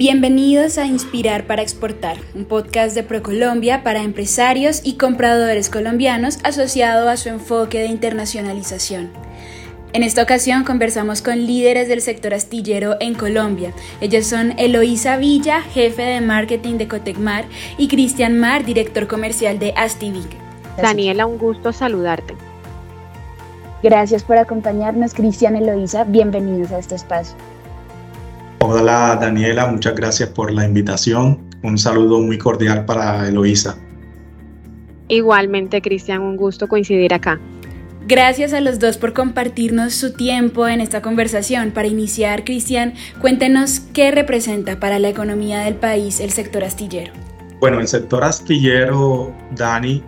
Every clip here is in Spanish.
Bienvenidos a Inspirar para Exportar, un podcast de ProColombia para empresarios y compradores colombianos asociado a su enfoque de internacionalización. En esta ocasión conversamos con líderes del sector astillero en Colombia. Ellos son Eloísa Villa, jefe de marketing de Cotecmar, y Cristian Mar, director comercial de Astivic. Daniela, un gusto saludarte. Gracias por acompañarnos, Cristian Eloísa. Bienvenidos a este espacio. Hola Daniela, muchas gracias por la invitación. Un saludo muy cordial para Eloísa. Igualmente, Cristian, un gusto coincidir acá. Gracias a los dos por compartirnos su tiempo en esta conversación. Para iniciar, Cristian, cuéntenos qué representa para la economía del país el sector astillero. Bueno, el sector astillero, Dani,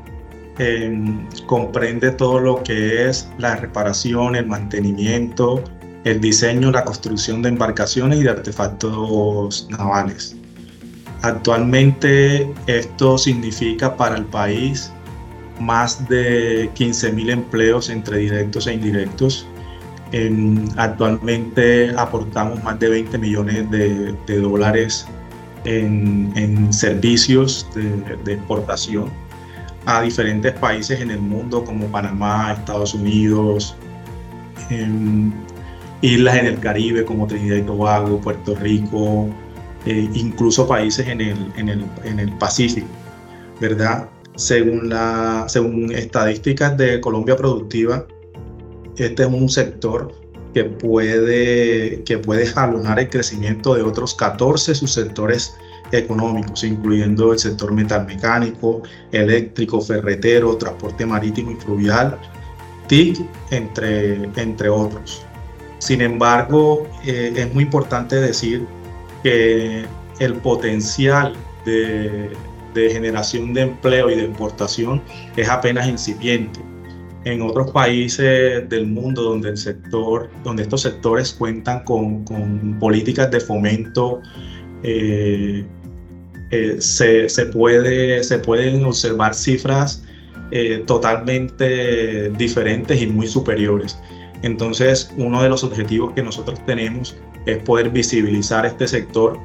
em, comprende todo lo que es la reparación, el mantenimiento, el diseño, la construcción de embarcaciones y de artefactos navales. Actualmente esto significa para el país más de 15.000 empleos entre directos e indirectos. actualmente aportamos más de 20 millones de, dólares en, servicios de, exportación a diferentes países en el mundo como Panamá, Estados Unidos, islas en el Caribe como Trinidad y Tobago, Puerto Rico, eh, incluso países en el, en el, en el Pacífico, ¿verdad? Según, la, según estadísticas de Colombia Productiva, este es un sector que puede, que puede jalonar el crecimiento de otros 14 subsectores económicos, incluyendo el sector metalmecánico, eléctrico, ferretero, transporte marítimo y fluvial, TIC, entre, entre otros. Sin embargo, eh, es muy importante decir que el potencial de, generación de empleo y de exportación es apenas incipiente. En otros países del mundo donde, el sector, donde estos sectores cuentan con, políticas de fomento, eh, eh, se pueden observar cifras totalmente diferentes y muy superiores. Entonces, uno de los objetivos que nosotros tenemos es poder visibilizar este sector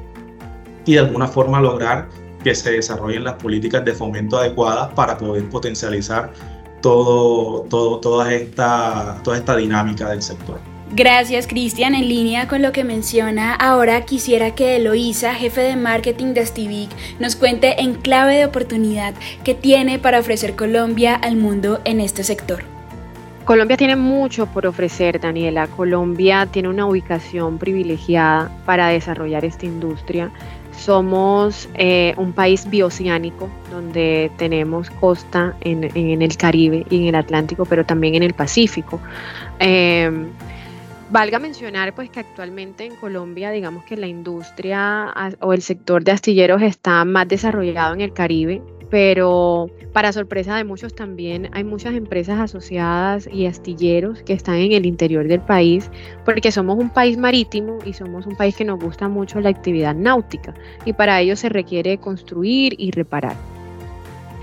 y de alguna forma lograr que se desarrollen las políticas de fomento adecuadas para poder potencializar todo, todo, toda, esta, toda esta dinámica del sector. Gracias, Cristian. En línea con lo que menciona, ahora quisiera que Eloísa, jefe de marketing de Stivic, nos cuente en clave de oportunidad que tiene para ofrecer Colombia al mundo en este sector. Colombia tiene mucho por ofrecer, Daniela. Colombia tiene una ubicación privilegiada para desarrollar esta industria. Somos eh, un país bioceánico donde tenemos costa en, el Caribe y en el Atlántico, pero también en el Pacífico. Em, valga mencionar pues que actualmente en Colombia digamos que la industria o el sector de astilleros está más desarrollado en el Caribe, pero para sorpresa de muchos también hay muchas empresas asociadas y astilleros que están en el interior del país porque somos un país marítimo y somos un país que nos gusta mucho la actividad náutica y para ello se requiere construir y reparar.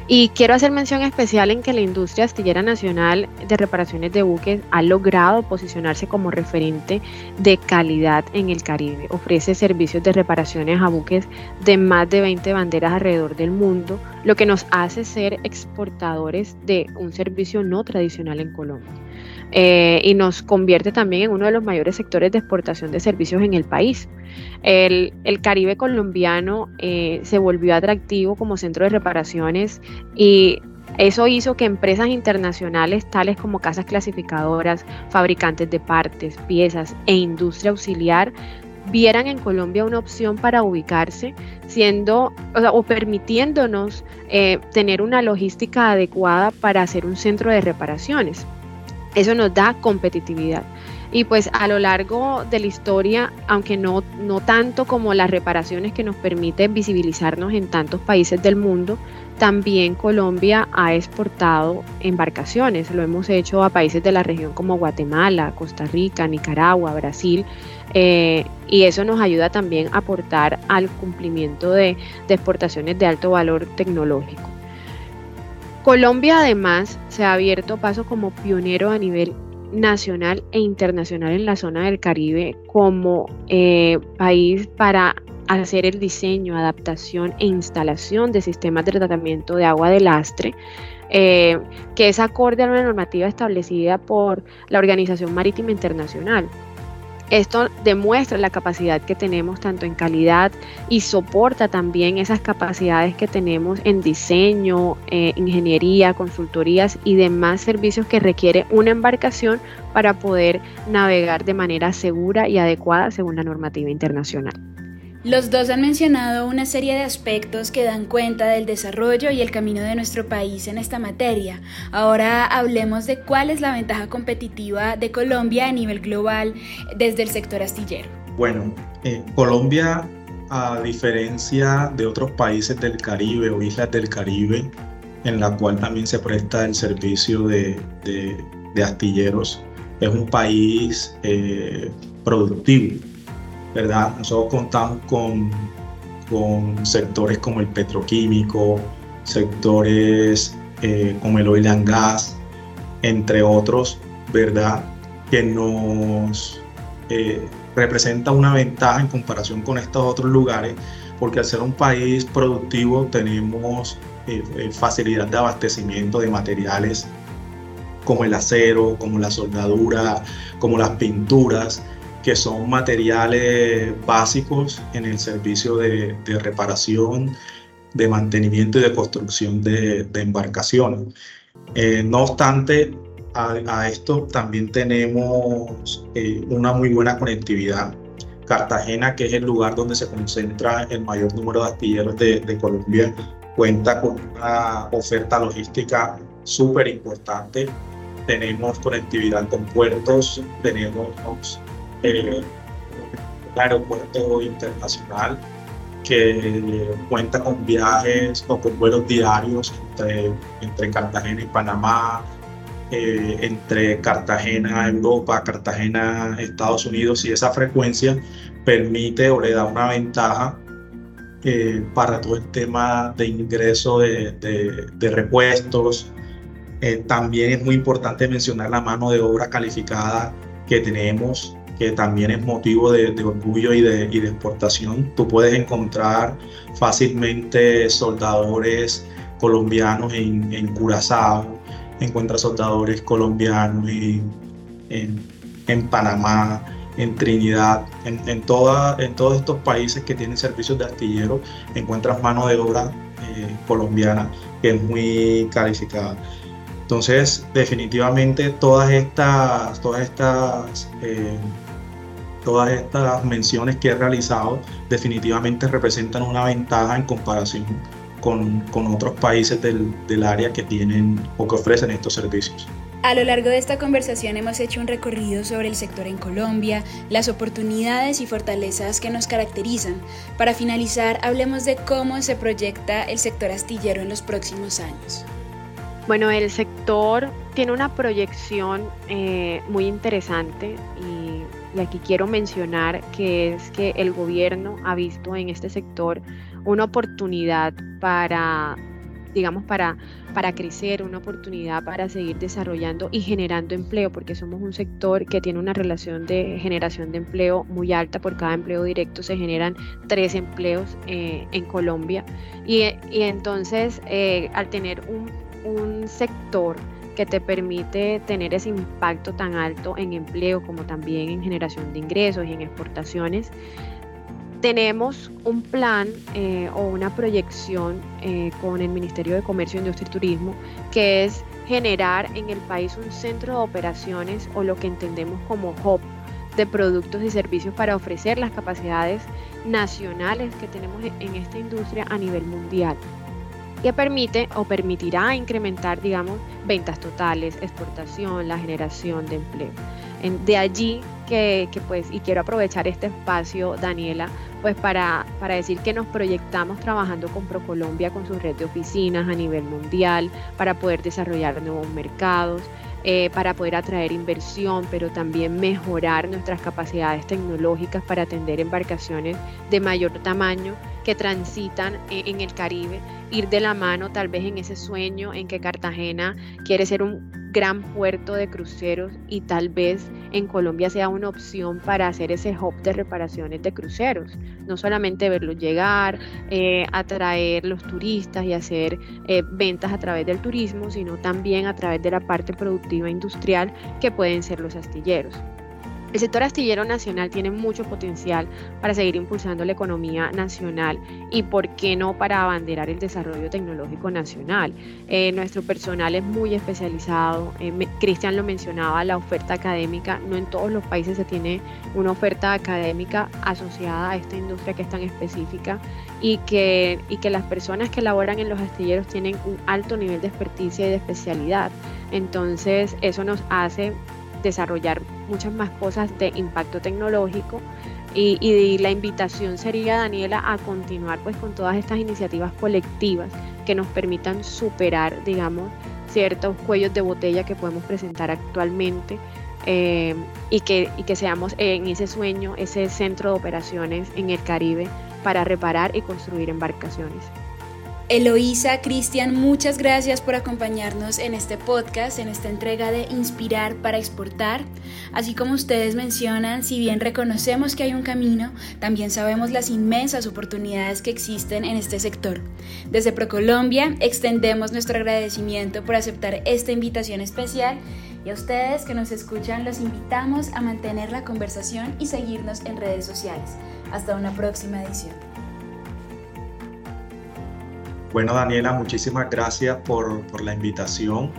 Y quiero hacer mención especial en que la industria astillera nacional de reparaciones de buques ha logrado posicionarse como referente de calidad en el Caribe. Ofrece servicios de reparaciones a buques de más de 20 banderas alrededor del mundo, lo que nos hace ser exportadores de un servicio no tradicional en Colombia. Eh, y nos convierte también en uno de los mayores sectores de exportación de servicios en el país. El, Caribe colombiano eh, se volvió atractivo como centro de reparaciones y eso hizo que empresas internacionales tales como casas clasificadoras, fabricantes de partes, piezas e industria auxiliar vieran en Colombia una opción para ubicarse, siendo o, permitiéndonos eh, tener una logística adecuada para hacer un centro de reparaciones. Eso nos da competitividad. Y pues a lo largo de la historia, aunque no, no tanto como las reparaciones que nos permiten visibilizarnos en tantos países del mundo, también Colombia ha exportado embarcaciones. Lo hemos hecho a países de la región como Guatemala, Costa Rica, Nicaragua, Brasil. Eh, y eso nos ayuda también a aportar al cumplimiento de, de exportaciones de alto valor tecnológico. Colombia además se ha abierto paso como pionero a nivel nacional e internacional en la zona del Caribe como eh, país para hacer el diseño, adaptación e instalación de sistemas de tratamiento de agua de lastre, eh, que es acorde a una normativa establecida por la Organización Marítima Internacional. Esto demuestra la capacidad que tenemos tanto en calidad y soporta también esas capacidades que tenemos en diseño, eh, ingeniería, consultorías y demás servicios que requiere una embarcación para poder navegar de manera segura y adecuada según la normativa internacional. Los dos han mencionado una serie de aspectos que dan cuenta del desarrollo y el camino de nuestro país en esta materia. Ahora hablemos de cuál es la ventaja competitiva de Colombia a nivel global desde el sector astillero. Bueno, eh, Colombia, a diferencia de otros países del Caribe o islas del Caribe, en la cual también se presta el servicio de, astilleros, es un país eh, productivo ¿verdad? Nosotros contamos con, con sectores como el petroquímico, sectores eh, como el oil and gas, entre otros, ¿verdad? Que nos eh, representa una ventaja en comparación con estos otros lugares, porque al ser un país productivo tenemos eh, facilidad de abastecimiento de materiales como el acero, como la soldadura, como las pinturas, que son materiales básicos en el servicio de, reparación, de mantenimiento y de construcción de, embarcaciones. Eh, no obstante, a, esto también tenemos eh, una muy buena conectividad. Cartagena, que es el lugar donde se concentra el mayor número de astilleros de, de Colombia, cuenta con una oferta logística súper importante. Tenemos conectividad con puertos, tenemos el aeropuerto internacional que cuenta con viajes o con vuelos diarios entre, entre Cartagena y Panamá, eh, entre Cartagena, Europa, Cartagena, Estados Unidos, y esa frecuencia permite o le da una ventaja eh, para todo el tema de ingreso de, de, repuestos. Eh, también es muy importante mencionar la mano de obra calificada que tenemos que también es motivo de, orgullo y de, exportación. Tú puedes encontrar fácilmente soldadores colombianos en, en Curazao, encuentras soldadores colombianos en, en, Panamá, en Trinidad, en, en, toda, en todos estos países que tienen servicios de astillero, encuentras mano de obra eh, colombiana que es muy calificada. Entonces, definitivamente todas estas, todas estas eh, todas estas menciones que he realizado definitivamente representan una ventaja en comparación con, con otros países del, del área que tienen o que ofrecen estos servicios. A lo largo de esta conversación hemos hecho un recorrido sobre el sector en Colombia, las oportunidades y fortalezas que nos caracterizan. Para finalizar, hablemos de cómo se proyecta el sector astillero en los próximos años. Bueno, el sector tiene una proyección eh, muy interesante y y aquí quiero mencionar que es que el gobierno ha visto en este sector una oportunidad para, digamos, para, para crecer, una oportunidad para seguir desarrollando y generando empleo, porque somos un sector que tiene una relación de generación de empleo muy alta. Por cada empleo directo se generan tres empleos eh, en Colombia. Y, entonces, eh, al tener un, un sector que te permite tener ese impacto tan alto en empleo como también en generación de ingresos y en exportaciones. Tenemos un plan eh, o una proyección eh, con el Ministerio de Comercio, Industria y Turismo que es generar en el país un centro de operaciones o lo que entendemos como hub de productos y servicios para ofrecer las capacidades nacionales que tenemos en esta industria a nivel mundial que permite o permitirá incrementar, digamos, ventas totales, exportación, la generación de empleo. de allí que, pues, y quiero aprovechar este espacio, Daniela, pues para, para decir que nos proyectamos trabajando con ProColombia, con su red de oficinas a nivel mundial, para poder desarrollar nuevos mercados, eh, para poder atraer inversión, pero también mejorar nuestras capacidades tecnológicas para atender embarcaciones de mayor tamaño que transitan en, el Caribe, ir de la mano tal vez en ese sueño en que Cartagena quiere ser un gran puerto de cruceros y tal vez en Colombia sea una opción para hacer ese hub de reparaciones de cruceros. No solamente verlos llegar, eh, atraer los turistas y hacer eh, ventas a través del turismo, sino también a través de la parte productiva industrial que pueden ser los astilleros. El sector astillero nacional tiene mucho potencial para seguir impulsando la economía nacional y, por qué no, para abanderar el desarrollo tecnológico nacional. Eh, nuestro personal es muy especializado. Eh, Cristian lo mencionaba, la oferta académica. No en todos los países se tiene una oferta académica asociada a esta industria que es tan específica y que, y que las personas que laboran en los astilleros tienen un alto nivel de experticia y de especialidad. Entonces, eso nos hace desarrollar muchas más cosas de impacto tecnológico y, la invitación sería, Daniela, a continuar pues con todas estas iniciativas colectivas que nos permitan superar, digamos, ciertos cuellos de botella que podemos presentar actualmente eh, y, que, y que seamos en ese sueño, ese centro de operaciones en el Caribe para reparar y construir embarcaciones. Eloísa, Cristian, muchas gracias por acompañarnos en este podcast, en esta entrega de Inspirar para Exportar. Así como ustedes mencionan, si bien reconocemos que hay un camino, también sabemos las inmensas oportunidades que existen en este sector. Desde ProColombia extendemos nuestro agradecimiento por aceptar esta invitación especial y a ustedes que nos escuchan los invitamos a mantener la conversación y seguirnos en redes sociales. Hasta una próxima edición. Bueno, Daniela, muchísimas gracias por, la invitación.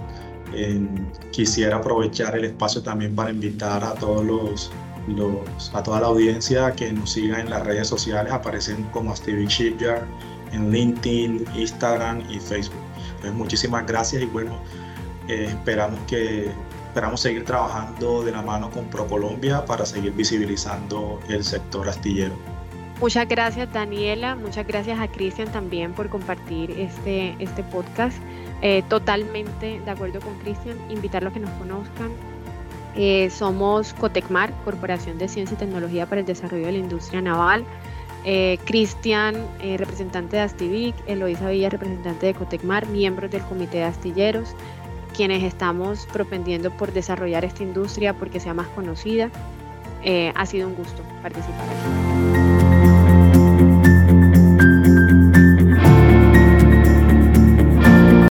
quisiera aprovechar el espacio también para invitar a todos los, a toda la audiencia que nos siga en las redes sociales. Aparecen como Stevie Shipyard en LinkedIn, Instagram y Facebook. Muchísimas gracias y bueno, eh, esperamos que esperamos seguir trabajando de la mano con ProColombia para seguir visibilizando el sector astillero. Muchas gracias Daniela, muchas gracias a Cristian también por compartir este, este podcast. Eh, totalmente de acuerdo con Cristian, invitarlos a que nos conozcan. Eh, somos Cotecmar, Corporación de Ciencia y Tecnología para el Desarrollo de la Industria Naval. Eh, Cristian, representante de Astivic, Eloisa Villa, representante de Cotecmar, miembros del Comité de Astilleros, quienes estamos propendiendo por desarrollar esta industria porque sea más conocida. ha sido un gusto participar aquí.